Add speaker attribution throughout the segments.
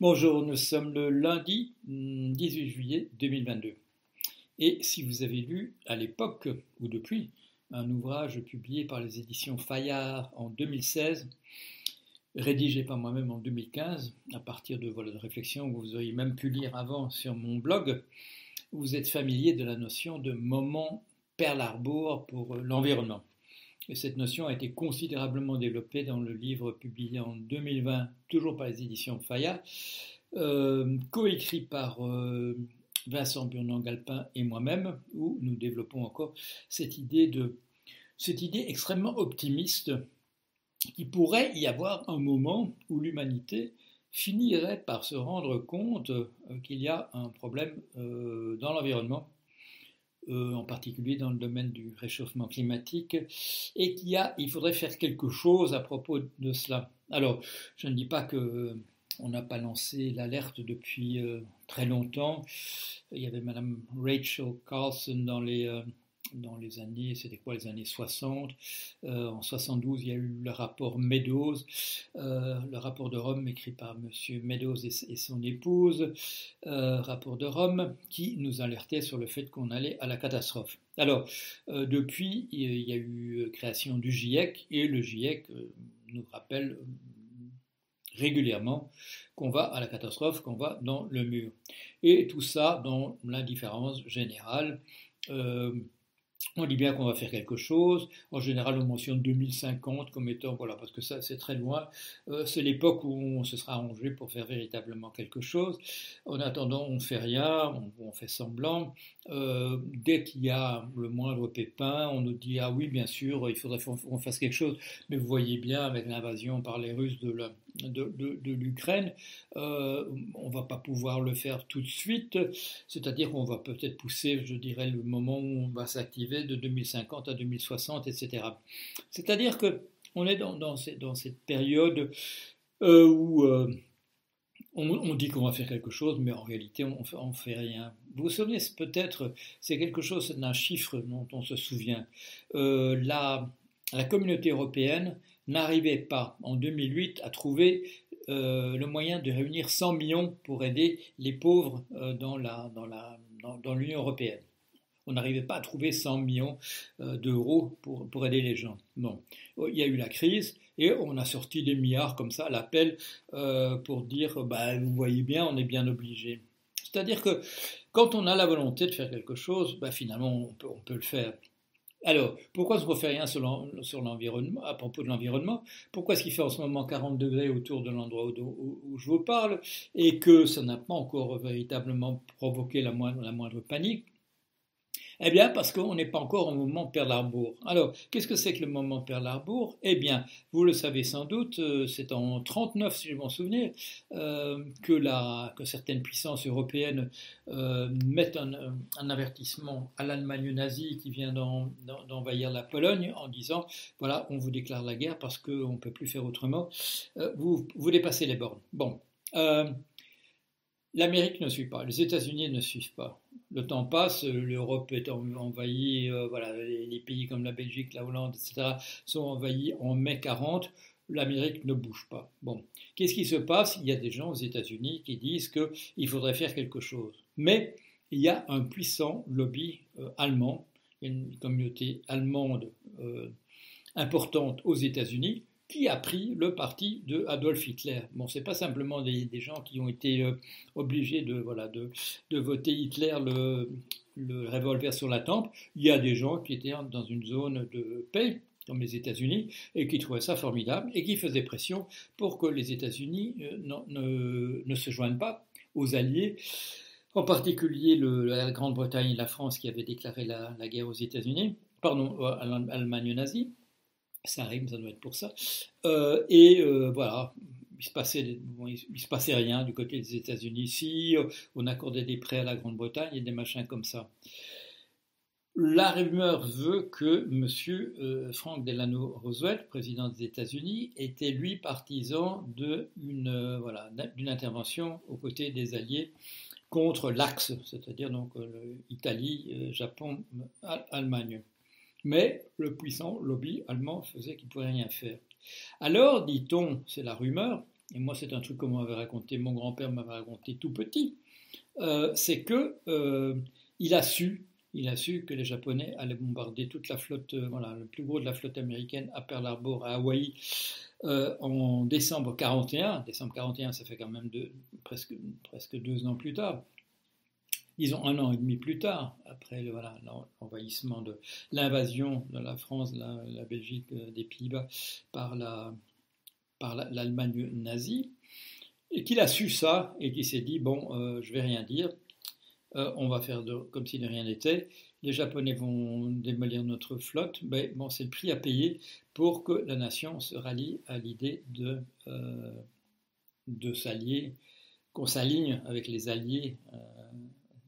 Speaker 1: Bonjour, nous sommes le lundi 18 hmm, juillet 2022. Et si vous avez lu à l'époque ou depuis un ouvrage publié par les éditions Fayard en 2016, rédigé par moi-même en 2015, à partir de voilà, de réflexions que vous auriez même pu lire avant sur mon blog, vous êtes familier de la notion de moment Perle Arbour pour l'environnement. Et cette notion a été considérablement développée dans le livre publié en 2020, toujours par les éditions Fayard, euh, coécrit par euh, Vincent Burnand-Galpin et moi-même, où nous développons encore cette idée, de, cette idée extrêmement optimiste qu'il pourrait y avoir un moment où l'humanité finirait par se rendre compte euh, qu'il y a un problème dans l'environnement euh, en particulier dans le domaine du réchauffement climatique, et qu'il il faudrait faire quelque chose à propos de cela. Alors, je ne dis pas que euh, on n'a pas lancé l'alerte depuis euh, très longtemps. Il y avait Madame Rachel Carlson dans les dans les années, c'était quoi les années 60 euh, En 72, il y a eu le rapport Meadows, euh, le rapport de Rome écrit par M. Meadows et, son épouse, euh, rapport de Rome, qui nous alertait sur le fait qu'on allait à la catastrophe. Alors, depuis, il y a eu création du GIEC, et le GIEC nous rappelle régulièrement qu'on va à la catastrophe, qu'on va dans le mur. Et tout ça dans l'indifférence générale. On dit bien qu'on va faire quelque chose. En général, on mentionne 2050 comme étant, voilà, parce que ça, c'est très loin. Euh, c'est l'époque où on se sera arrangé pour faire véritablement quelque chose. En attendant, on fait rien, on, fait semblant. Euh, dès qu'il y a le moindre pépin, on nous dit ah oui, bien sûr, il faudrait qu'on fasse quelque chose. Mais vous voyez bien, avec l'invasion par les Russes de la, de, l'Ukraine, euh, on ne va pas pouvoir le faire tout de suite, c'est-à-dire qu'on va peut-être pousser, je dirais, le moment où on va s'activer de 2050 à 2060, etc. C'est-à-dire que on est dans, cette période euh, où euh, on, dit qu'on va faire quelque chose, mais en réalité, on ne fait rien. Vous vous souvenez peut-être, c'est quelque chose d'un chiffre dont on se souvient. la communauté européenne n'arrivait pas en 2008 à trouver euh, le moyen de réunir 100 millions pour aider les pauvres euh, dans, la, dans, la, dans, l'Union européenne. On n'arrivait pas à trouver 100 millions euh, d'euros pour, pour aider les gens. Non. Il y a eu la crise et on a sorti des milliards comme ça à l'appel pour dire bah, vous voyez bien, on est bien obligé. C'est-à-dire que quand on a la volonté de faire quelque chose, bah, finalement on peut, on peut le faire. Alors, pourquoi on ne fait rien sur l'environnement, à propos de l'environnement? Pourquoi est-ce qu'il fait en ce moment 40 degrés autour de l'endroit où, je vous parle et que ça n'a pas encore véritablement provoqué la moindre panique? Eh bien, parce qu'on n'est pas encore au moment Pearl Harbor. Alors, qu'est-ce que c'est que le moment Pearl Harbor Eh bien, vous le savez sans doute, euh, c'est en 39, si je m'en souviens, euh, que, certaines puissances européennes euh, mettent un, avertissement à l'Allemagne nazie qui vient d'envahir la Pologne en disant, voilà, on vous déclare la guerre parce qu'on ne peut plus faire autrement, vous dépassez les bornes. Bon. L'Amérique ne suit pas, les États-Unis ne suivent pas le temps passe, l'Europe est envahie, euh, voilà, les pays comme la Belgique, la Hollande, etc., sont envahis en mai 40. L'Amérique ne bouge pas. Bon, qu'est-ce qui se passe? Il y a des gens aux États-Unis qui disent qu'il faudrait faire quelque chose. Mais il y a un puissant lobby euh, allemand, une communauté allemande euh, importante aux États-Unis qui a pris le parti de Adolf Hitler. Bon, c'est pas simplement des, gens qui ont été euh, obligés de, voilà, de, de, voter Hitler le, le revolver sur la tempe. Il y a des gens qui étaient dans une zone de paix, comme les États-Unis, et qui trouvaient ça formidable et qui faisaient pression pour que les États-Unis euh, ne, ne, se joignent pas aux alliés. En particulier la Grande-Bretagne et la France qui avaient déclaré la, la guerre aux États-Unis, pardon, à l'Allemagne nazie. Ça rime, ça doit être pour ça. Euh, et euh, voilà, il se, passait, se passait rien du côté des États-Unis. Si euh, on accordait des prêts à la Grande-Bretagne et des machins comme ça. La rumeur veut que M. Frank Delano Roosevelt, président des États-Unis, était lui partisan d'une intervention aux côtés des Alliés contre l'Axe, c'est-à-dire donc Italie, Japon, Allemagne. Mais le puissant lobby allemand faisait qu'il ne pouvait rien faire. Alors, dit-on, c'est la rumeur, et moi c'est un truc que m'avait raconté, mon grand-père m'avait raconté tout petit, c'est que il a su il a su que les Japonais allaient bombarder toute la flotte, voilà, le plus gros de la flotte américaine à Pearl Harbor, à Hawaï, en décembre 41. Décembre 41, ça fait quand même presque, presque deux ans plus tard disons un an et demi plus tard, après l'envahissement de l'invasion de la France, la, la Belgique, euh, des Pays-Bas par la par l'Allemagne nazie, et qu'il a su ça et qu'il s'est dit bon, euh, je vais rien dire, euh, on va faire comme si de rien n'était. Les Japonais vont démolir notre flotte, mais bon, c'est le prix à payer pour que la nation se rallie à l'idée de de s'allier, qu'on s'aligne avec les alliés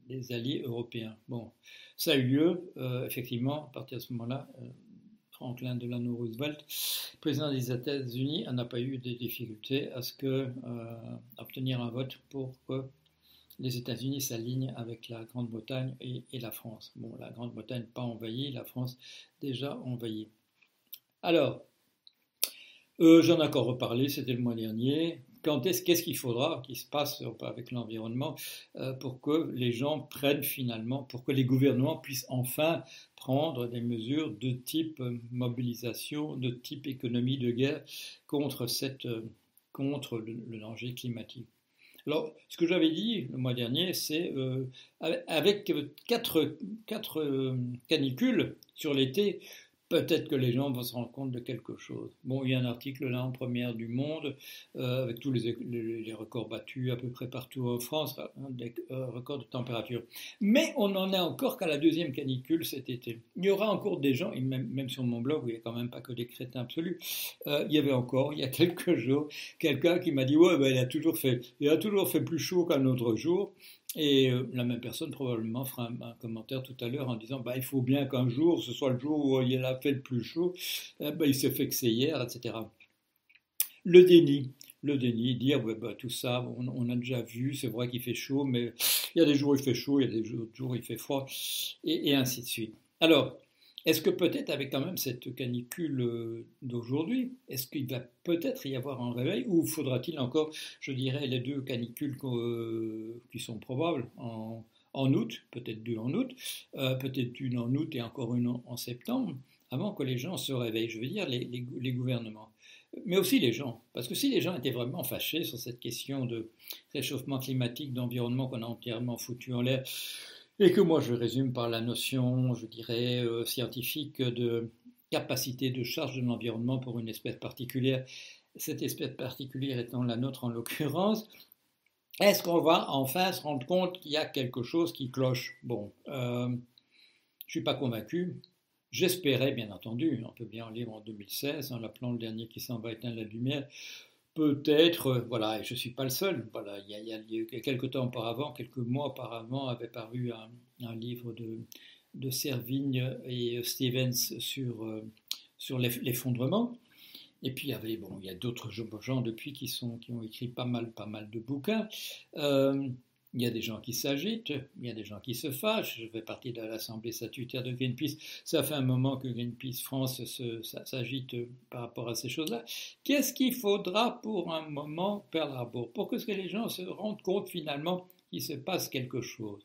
Speaker 1: les alliés européens. Bon, ça a eu lieu, euh, effectivement, à partir de ce moment-là, euh, Franklin Delano Roosevelt, président des États-Unis, n'a pas eu de difficultés à ce que euh, obtenir un vote pour que les États-Unis s'alignent avec la Grande-Bretagne et, et, la France. Bon, la Grande-Bretagne pas envahie, la France déjà envahie. Alors, j'en ai encore reparlé, c'était le mois dernier qu'est-ce qu'il faudra qu'il se passe avec l'environnement euh, pour que les gens prennent finalement, pour que les gouvernements puissent enfin prendre des mesures de type mobilisation, de type économie de guerre contre, cette, contre le, danger climatique. Alors, ce que j'avais dit le mois dernier, c'est euh, avec quatre, euh, canicules sur l'été, peut-être que les gens vont se rendre compte de quelque chose. Bon, il y a un article là en première du Monde, euh, avec tous les, records battus à peu près partout en France, hein, des euh, records de température. Mais on n'en est encore qu'à la deuxième canicule cet été. Il y aura encore des gens, même sur mon blog, où il n'y a quand même pas que des crétins absolus, euh, il y avait encore, il y a quelques jours, quelqu'un qui m'a dit, ouais, ben, il, a toujours fait, il a toujours fait plus chaud qu'un autre jour. Et euh, la même personne probablement fera un, commentaire tout à l'heure en disant bah, il faut bien qu'un jour, ce soit le jour où il a fait le plus chaud, eh ben, il s'est fait que c'est hier, etc. Le déni, le déni, dire bah, tout ça, on, a déjà vu, c'est vrai qu'il fait chaud, mais il y a des jours où il fait chaud, il y a des jours, où il fait froid, et, et ainsi de suite. Alors, est-ce que peut-être avec quand même cette canicule euh, d'aujourd'hui, est-ce qu'il va peut-être y avoir un réveil ou faudra-t-il encore, je dirais, les deux canicules euh, qui sont probables en, août, peut-être deux en août, euh, peut-être une en août et encore une en, septembre, avant que les gens se réveillent, je veux dire les, les, gouvernements? Mais aussi les gens. Parce que si les gens étaient vraiment fâchés sur cette question de réchauffement climatique, d'environnement qu'on a entièrement foutu en l'air, et que moi je résume par la notion, je dirais, euh, scientifique de capacité de charge de l'environnement pour une espèce particulière, cette espèce particulière étant la nôtre en l'occurrence, est-ce qu'on va enfin se rendre compte qu'il y a quelque chose qui cloche? Bon, euh, je ne suis pas convaincu. J'espérais, bien entendu, on peut bien en lire en 2016, en l'appelant le dernier qui s'en va éteindre la lumière, Peut-être, euh, voilà, et je ne suis pas le seul. Voilà, il y, a, il, quelques temps auparavant, quelques mois auparavant, avait paru un, livre de, Servigne et Stevens sur, euh, sur l'effondrement. Et puis il y bon, il y a d'autres gens depuis qui, sont, qui ont écrit pas mal, pas mal de bouquins. Euh, il y a des gens qui s'agitent, il y a des gens qui se fâchent. Je fais partie de l'Assemblée statutaire de Greenpeace. Ça fait un moment que Greenpeace France s'agite par rapport à ces choses-là. Qu'est-ce qu'il faudra pour un moment la bourre Pour que les gens se rendent compte finalement qu'il se passe quelque chose.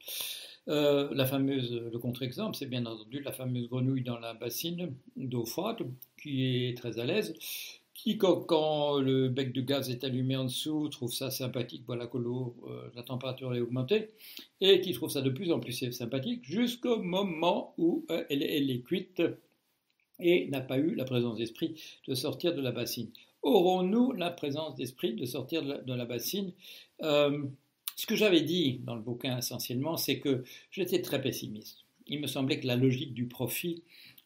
Speaker 1: Euh, la fameuse, le contre-exemple, c'est bien entendu la fameuse grenouille dans la bassine d'eau froide, qui est très à l'aise qui, quand, le bec de gaz est allumé en dessous, trouve ça sympathique, voilà que euh, la température est augmentée, et qui trouve ça de plus en plus sympathique jusqu'au moment où euh, elle, est cuite et n'a pas eu la présence d'esprit de sortir de la bassine. Aurons-nous la présence d'esprit de sortir de la, bassine? Euh, Ce que j'avais dit dans le bouquin essentiellement, c'est que j'étais très pessimiste. Il me semblait que la logique du profit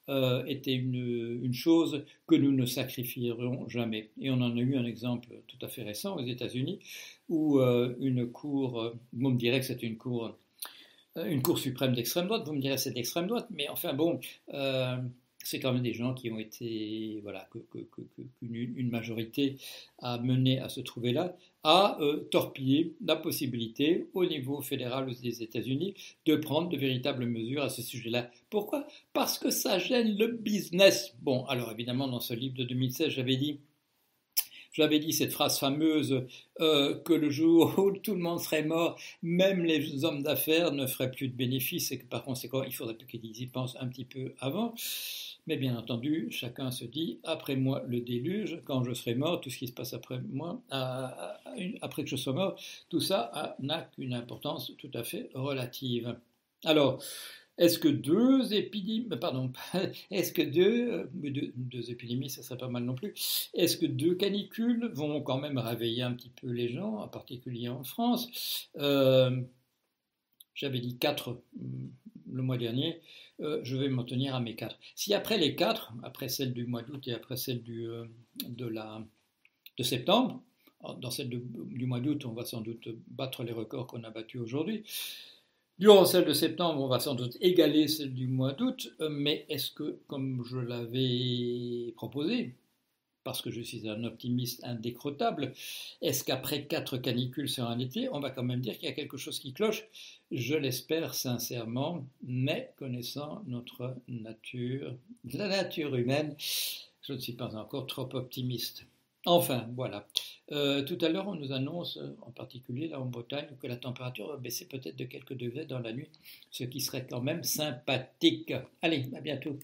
Speaker 1: euh, était une, chose que nous ne sacrifierons jamais. Et on en a eu un exemple tout à fait récent aux États-Unis, où euh, une cour, vous me direz que c'est une cour, euh, une cour suprême d'extrême droite, vous me direz c'est d'extrême droite, mais enfin bon, c'est quand même des gens qui ont été, voilà, qu'une majorité a mené à se trouver là, a euh, torpillé la possibilité au niveau fédéral des États-Unis de prendre de véritables mesures à ce sujet-là. Pourquoi? Parce que ça gêne le business. Bon, alors évidemment, dans ce livre de 2016, j'avais dit J'avais dit cette phrase fameuse euh, que le jour où tout le monde serait mort, même les hommes d'affaires ne feraient plus de bénéfices et que par conséquent, il faudrait qu'ils y pensent un petit peu avant. Mais bien entendu, chacun se dit, après moi le déluge, quand je serai mort, tout ce qui se passe après moi, après que je sois mort, tout ça n'a qu'une importance tout à fait relative. Alors, est-ce que deux épidémies, pardon, est-ce que deux, deux, épidémies, ça serait pas mal non plus, est-ce que deux canicules vont quand même réveiller un petit peu les gens, en particulier en France? Euh, J'avais dit quatre mm, le mois dernier, euh, je vais m'en tenir à mes quatre. Si après les quatre, après celle du mois d'août et après celle du, euh, de, septembre, dans celle du mois d'août, on va sans doute battre les records qu'on a battus aujourd'hui. Durant celle de septembre, on va sans doute égaler celle du mois d'août, euh, mais est-ce que, comme je l'avais proposé, parce que je suis un optimiste indécrottable, est-ce qu'après quatre canicules sur un été, on va quand même dire qu'il y a quelque chose qui cloche? Je l'espère sincèrement, mais connaissant notre nature, la nature humaine, je ne suis pas encore trop optimiste. Enfin, voilà. Euh, tout à l'heure, on nous annonce, en particulier là en Bretagne, que la température va baisser peut-être de quelques degrés dans la nuit, ce qui serait quand même sympathique. Allez, à bientôt.